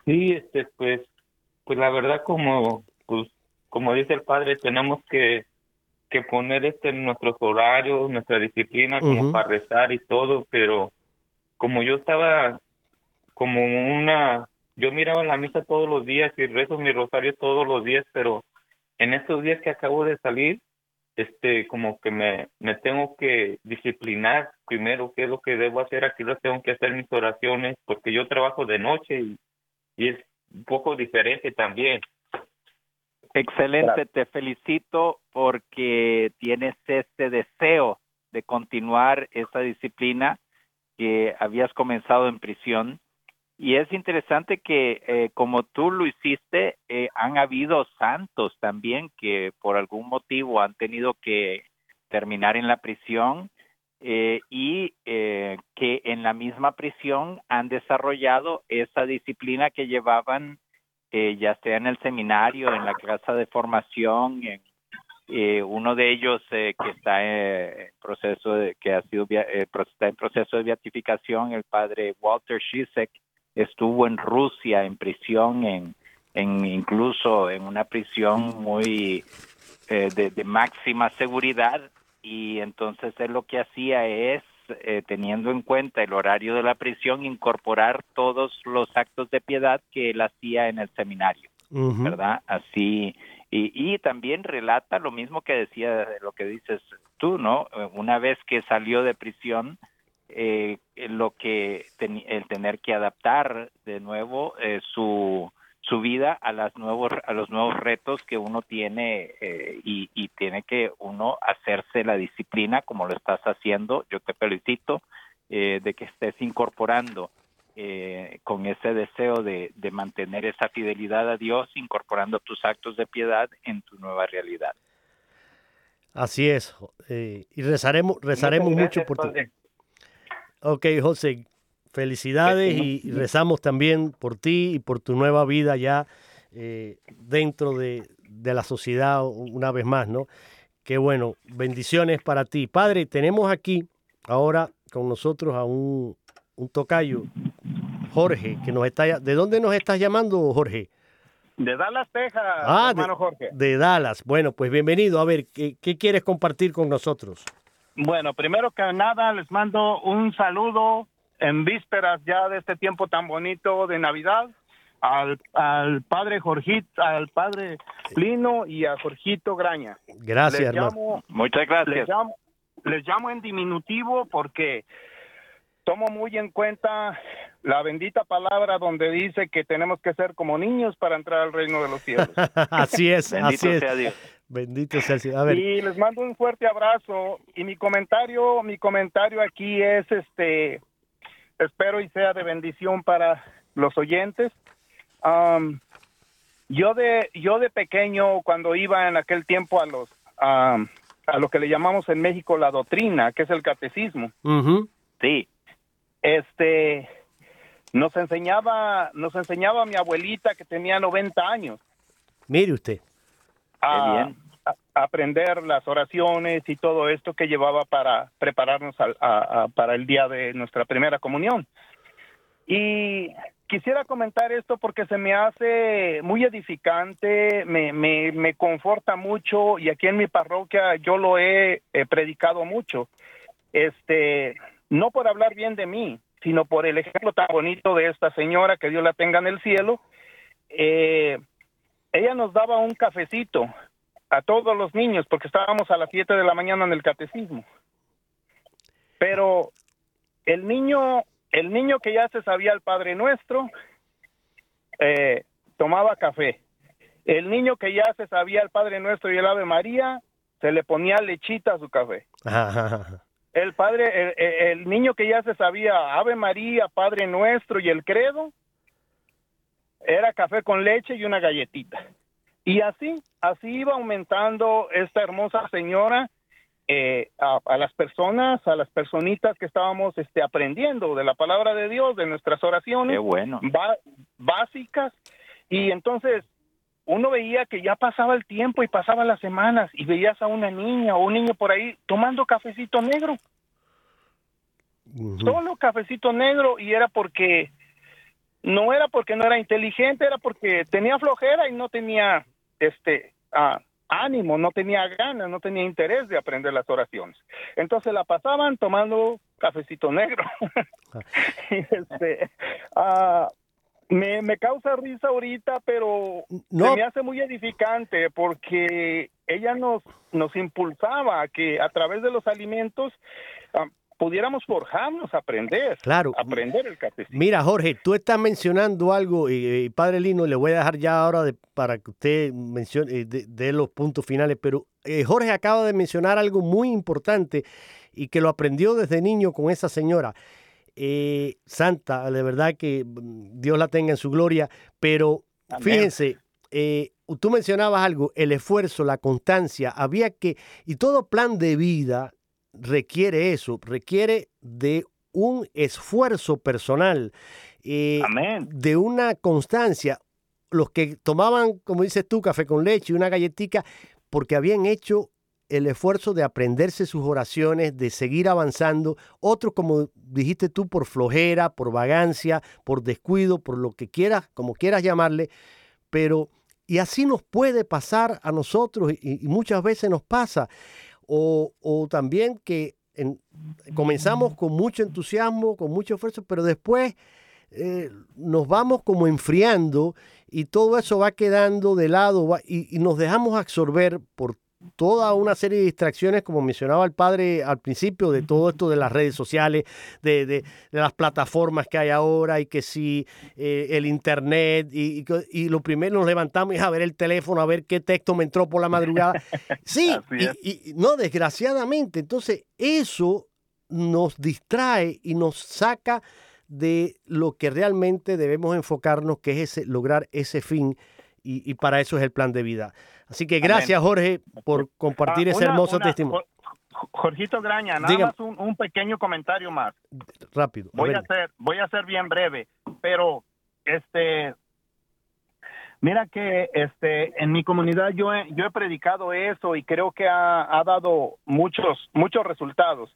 Sí, este, pues, pues la verdad como, pues, como dice el padre, tenemos que, que poner este en nuestros horarios, nuestra disciplina, como para rezar y todo, pero como yo estaba como una, yo miraba la misa todos los días y rezo mi rosario todos los días, pero en estos días que acabo de salir, este, como que me, me tengo que disciplinar primero qué es lo que debo hacer, aquí lo tengo que hacer mis oraciones, porque yo trabajo de noche y, y es un poco diferente también. Excelente, te felicito porque tienes este deseo de continuar esa disciplina que habías comenzado en prisión. Y es interesante que eh, como tú lo hiciste, eh, han habido santos también que por algún motivo han tenido que terminar en la prisión eh, y eh, que en la misma prisión han desarrollado esa disciplina que llevaban eh, ya sea en el seminario, en la clase de formación, en, uno de ellos que está en proceso de, que ha sido está en proceso de beatificación, el padre Walter Shizek, estuvo en Rusia en prisión, en, en incluso en una prisión muy eh, de, de máxima seguridad. Y entonces él lo que hacía es eh, teniendo en cuenta el horario de la prisión incorporar todos los actos de piedad que él hacía en el seminario verdad así y, y también relata lo mismo que decía lo que dices tú no una vez que salió de prisión eh, lo que el tener que adaptar de nuevo eh, su su vida a las nuevos a los nuevos retos que uno tiene eh, y, y, tiene que uno hacerse la disciplina como lo estás haciendo. Yo te felicito eh, de que estés incorporando eh, con ese deseo de, de, mantener esa fidelidad a Dios incorporando tus actos de piedad en tu nueva realidad. Así es y rezaremos rezaremos mucho por ti Ok, José, Felicidades y rezamos también por ti y por tu nueva vida ya eh, dentro de, la sociedad una vez más, ¿no? Qué bueno, bendiciones para ti. Padre, tenemos aquí ahora con nosotros a un, tocayo, Jorge, que nos está... ¿De dónde nos estás llamando, Jorge? De Dallas, Texas, ah, hermano Jorge. De Dallas. Bueno, pues bienvenido. A ver, ¿qué, ¿qué quieres compartir con nosotros? Bueno, primero que nada les mando un saludo en vísperas ya de este tiempo tan bonito de Navidad al, al padre Jorgito, al padre Lino y a Jorgito Graña. Gracias, hermano. Muchas gracias. Les llamo, les llamo en diminutivo porque tomo muy en cuenta la bendita palabra donde dice que tenemos que ser como niños para entrar al reino de los cielos. (laughs) así es, así es. Bendito sea Dios. A ver. Y les mando un fuerte abrazo y mi comentario, mi comentario aquí es este espero y sea de bendición para los oyentes. yo de yo de pequeño cuando iba en aquel tiempo a los a lo que le llamamos en México la doctrina, que es el catecismo. Sí. Este nos enseñaba nos enseñaba mi abuelita que tenía 90 años. Mire usted. bien aprender las oraciones y todo esto que llevaba para prepararnos para el día de nuestra primera comunión. Y quisiera comentar esto porque se me hace muy edificante, me, me, me conforta mucho y aquí en mi parroquia yo lo he, predicado mucho. Este, no por hablar bien de mí, sino por el ejemplo tan bonito de esta señora, que Dios la tenga en el cielo. Eh, ella nos daba un cafecito a todos los niños porque estábamos a las 7 de la mañana en el catecismo. Pero el niño, el niño que ya se sabía el Padre Nuestro, eh, tomaba café. El niño que ya se sabía el Padre Nuestro y el Ave María, se le ponía lechita a su café. (laughs) el padre, el, niño que ya se sabía Ave María, Padre Nuestro y el Credo, era café con leche y una galletita. Y así, así iba aumentando esta hermosa señora eh, a, las personas, a las personitas que estábamos este, aprendiendo de la palabra de Dios, de nuestras oraciones bueno. básicas. Y entonces uno veía que ya pasaba el tiempo y pasaban las semanas y veías a una niña o un niño por ahí tomando cafecito negro. Solo cafecito negro y era porque no era porque no era inteligente, era porque tenía flojera y no tenía este ah, ánimo, no tenía ganas, no tenía interés de aprender las oraciones. Entonces la pasaban tomando cafecito negro. (laughs) este, ah, me, me, causa risa ahorita, pero no. me hace muy edificante porque ella nos, nos impulsaba a que a través de los alimentos ah, pudiéramos forjarnos, aprender. Claro. Aprender el catecismo. Mira, Jorge, tú estás mencionando algo, y, Padre Lino, le voy a dejar ya ahora para que usted mencione, de, los puntos finales, pero eh, Jorge acaba de mencionar algo muy importante y que lo aprendió desde niño con esa señora. Eh, santa, de verdad que mm, Dios la tenga en su gloria, pero fíjense, eh, tú mencionabas algo, el esfuerzo, la constancia, había que, y todo plan de vida requiere eso, requiere de un esfuerzo personal, eh, de una constancia. Los que tomaban, como dices tú, café con leche y una galletita, porque habían hecho el esfuerzo de aprenderse sus oraciones, de seguir avanzando. Otros, como dijiste tú, por flojera, por vagancia, por descuido, por lo que quieras, como quieras llamarle. Pero, y así nos puede pasar a nosotros y muchas veces nos pasa o, también que comenzamos con mucho entusiasmo, con mucho esfuerzo, pero después eh, nos vamos como enfriando y todo eso va quedando de lado y, nos dejamos absorber por toda una serie de distracciones, como mencionaba el padre al principio, de todo esto de las redes sociales, de, de, las plataformas que hay ahora y que si eh, el internet y, y, lo primero nos levantamos es a ver el teléfono, a ver qué texto me entró por la madrugada. (laughs) Sí, y, y, no, desgraciadamente. Entonces, eso nos distrae y nos saca de lo que realmente debemos enfocarnos, que es ese, lograr ese fin, y, para eso es el plan de vida. Así que gracias, Jorge, por compartir ah, ese hermoso testimonio. Jorgito Graña, nada más un, pequeño comentario más. Rápido. voy a ser, voy a ser bien breve, pero este Mira que este en mi comunidad yo he, yo he predicado eso y creo que ha, dado muchos muchos resultados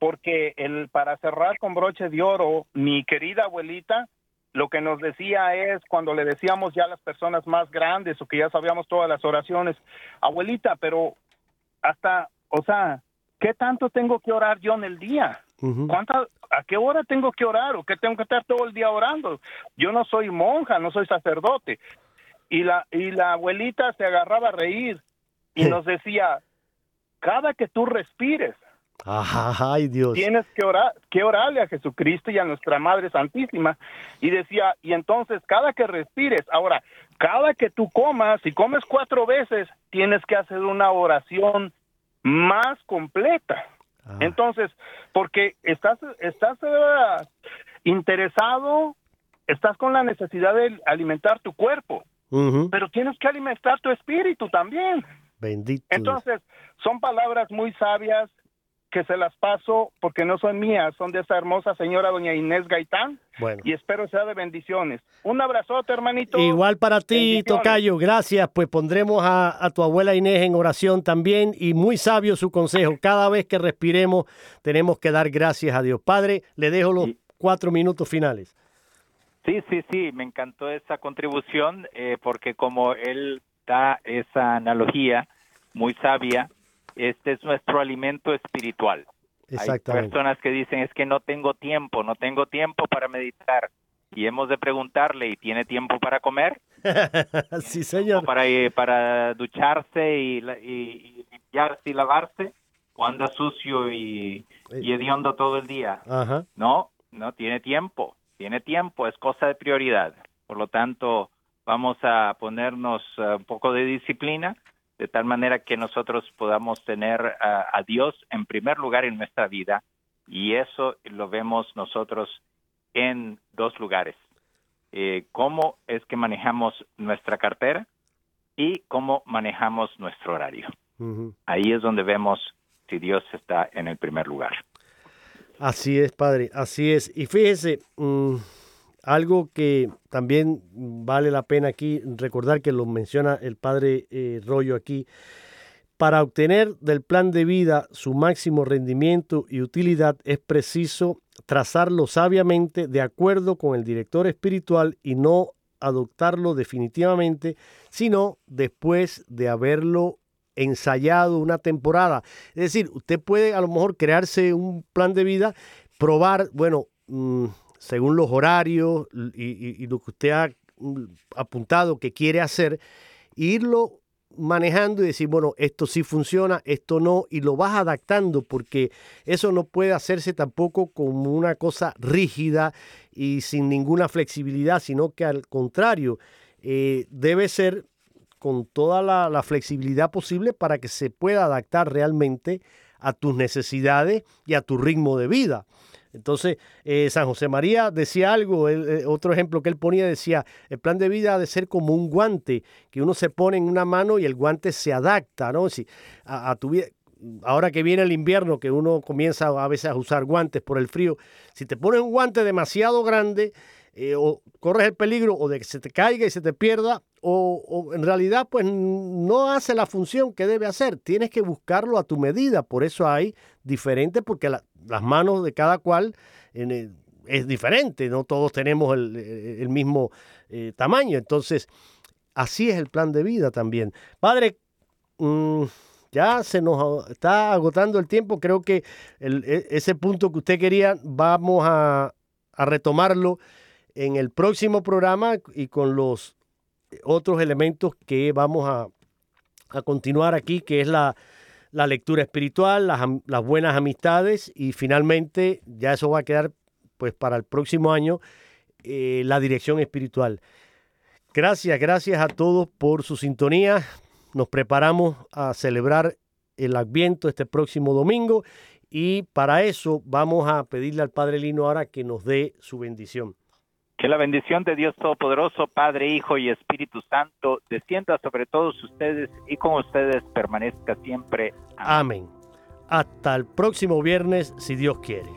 porque el para cerrar con broche de oro mi querida abuelita lo que nos decía es cuando le decíamos ya a las personas más grandes o que ya sabíamos todas las oraciones abuelita pero hasta o sea qué tanto tengo que orar yo en el día ¿Cuánta, ¿A qué hora tengo que orar o qué tengo que estar todo el día orando? Yo no soy monja, no soy sacerdote, y la, y la abuelita se agarraba a reír y nos decía, cada que tú respires, Ay, Dios. Tienes que orar, que orarle a Jesucristo y a nuestra Madre Santísima. Y decía, y entonces cada que respires, ahora, cada que tú comas, si comes cuatro veces, tienes que hacer una oración más completa. Ah. Entonces, porque estás, estás uh, interesado, estás con la necesidad de alimentar tu cuerpo pero tienes que alimentar tu espíritu también. Bendito. Entonces, son palabras muy sabias que se las paso porque no son mías, son de esa hermosa señora doña Inés Gaitán. Bueno. Y espero sea de bendiciones. Un abrazote, hermanito. Igual para ti, Tocayo. Gracias. Pues pondremos a, a, tu abuela Inés en oración también. Y muy sabio su consejo. Cada vez que respiremos, tenemos que dar gracias a Dios. Padre, le dejo los cuatro minutos finales. Sí, sí, sí, me encantó esa contribución eh, porque como él da esa analogía muy sabia, este es nuestro alimento espiritual. Hay personas que dicen es que no tengo tiempo, no tengo tiempo para meditar y hemos de preguntarle ¿y tiene tiempo para comer? (laughs) sí, señor. para eh, para ducharse y, y, limpiarse y lavarse o anda sucio y, y hediondo todo el día. No, no tiene tiempo tiene tiempo, es cosa de prioridad. Por lo tanto, vamos a ponernos eh, un poco de disciplina de tal manera que nosotros podamos tener a Dios en primer lugar en nuestra vida y eso lo vemos nosotros en dos lugares. Eh, cómo es que manejamos nuestra cartera y cómo manejamos nuestro horario. Ahí es donde vemos si Dios está en el primer lugar. Así es, padre, así es. Y fíjese, mm, algo que también vale la pena aquí recordar que lo menciona el padre eh, Rollo aquí. Para obtener del plan de vida su máximo rendimiento y utilidad es preciso trazarlo sabiamente de acuerdo con el director espiritual y no adoptarlo definitivamente, sino después de haberlo ensayado una temporada. Es decir, usted puede a lo mejor crearse un plan de vida, probar, bueno, mm, según los horarios y, lo que usted ha mm, apuntado que quiere hacer, irlo manejando y decir, bueno, esto sí funciona, esto no, y lo vas adaptando porque eso no puede hacerse tampoco como una cosa rígida y sin ninguna flexibilidad, sino que al contrario, eh, debe ser con toda la, flexibilidad posible para que se pueda adaptar realmente a tus necesidades y a tu ritmo de vida. Entonces, eh, San José María decía algo, eh, otro ejemplo que él ponía decía, el plan de vida ha de ser como un guante, que uno se pone en una mano y el guante se adapta, ¿no? Si, a, tu. Ahora que viene el invierno, que uno comienza a veces a usar guantes por el frío, si te pones un guante demasiado grande, eh, o corres el peligro o de que se te caiga y se te pierda, o, en realidad pues no hace la función que debe hacer. Tienes que buscarlo a tu medida. Por eso hay diferentes, porque las manos de cada cual es diferente. No todos tenemos el, mismo eh, tamaño. Entonces, así es el plan de vida también. Padre, mm, ya se nos está agotando el tiempo. Creo que e, ese punto que usted quería, vamos a, a retomarlo en el próximo programa y con los otros elementos que vamos a, a continuar aquí, que es la, la lectura espiritual, las, las buenas amistades y finalmente ya eso va a quedar pues para el próximo año eh, la dirección espiritual. Gracias, gracias a todos por su sintonía. Nos preparamos a celebrar el Adviento este próximo domingo y para eso vamos a pedirle al Padre Lino ahora que nos dé su bendición. Que la bendición de Dios Todopoderoso, Padre, Hijo y Espíritu Santo, descienda sobre todos ustedes y con ustedes permanezca siempre. Amén. Hasta el próximo viernes, si Dios quiere.